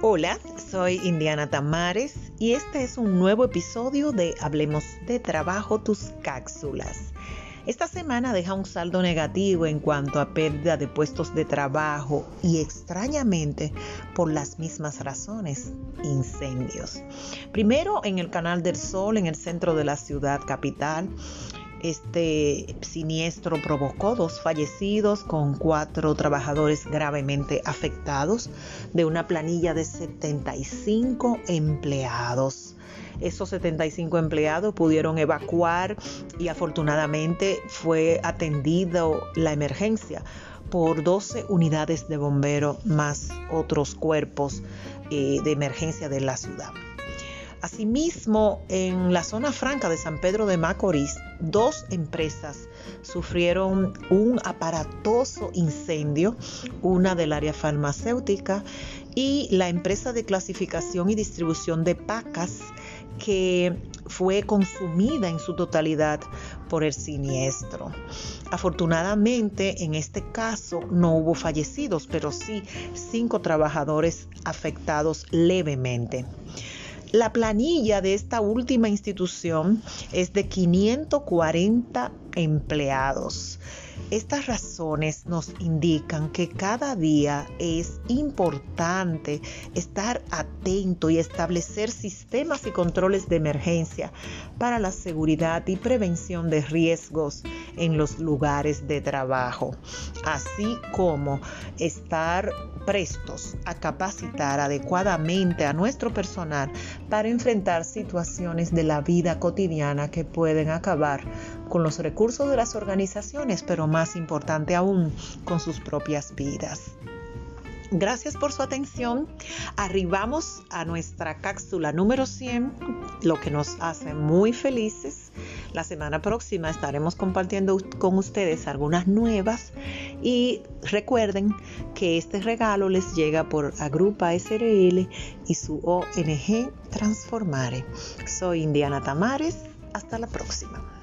Hola, soy Indiana Tamares y este es un nuevo episodio de Hablemos de Trabajo, tus cápsulas. Esta semana deja un saldo negativo en cuanto a pérdida de puestos de trabajo y extrañamente por las mismas razones, incendios. Primero en el Canal del Sol, en el centro de la ciudad capital, este siniestro provocó dos fallecidos con cuatro trabajadores gravemente afectados de una planilla de 75 empleados. Esos 75 empleados pudieron evacuar y afortunadamente fue atendido la emergencia por 12 unidades de bombero más otros cuerpos eh, de emergencia de la ciudad. Asimismo, en la zona franca de San Pedro de Macorís, dos empresas sufrieron un aparatoso incendio, una del área farmacéutica y la empresa de clasificación y distribución de pacas que fue consumida en su totalidad por el siniestro. Afortunadamente, en este caso no hubo fallecidos, pero sí cinco trabajadores afectados levemente. La planilla de esta última institución es de 540 empleados. Estas razones nos indican que cada día es importante estar atento y establecer sistemas y controles de emergencia para la seguridad y prevención de riesgos en los lugares de trabajo, así como estar prestos a capacitar adecuadamente a nuestro personal para enfrentar situaciones de la vida cotidiana que pueden acabar con los recursos de las organizaciones, pero más importante aún, con sus propias vidas. Gracias por su atención. Arribamos a nuestra cápsula número 100, lo que nos hace muy felices. La semana próxima estaremos compartiendo con ustedes algunas nuevas y recuerden que este regalo les llega por Agrupa SRL y su ONG Transformare. Soy Indiana Tamares. Hasta la próxima.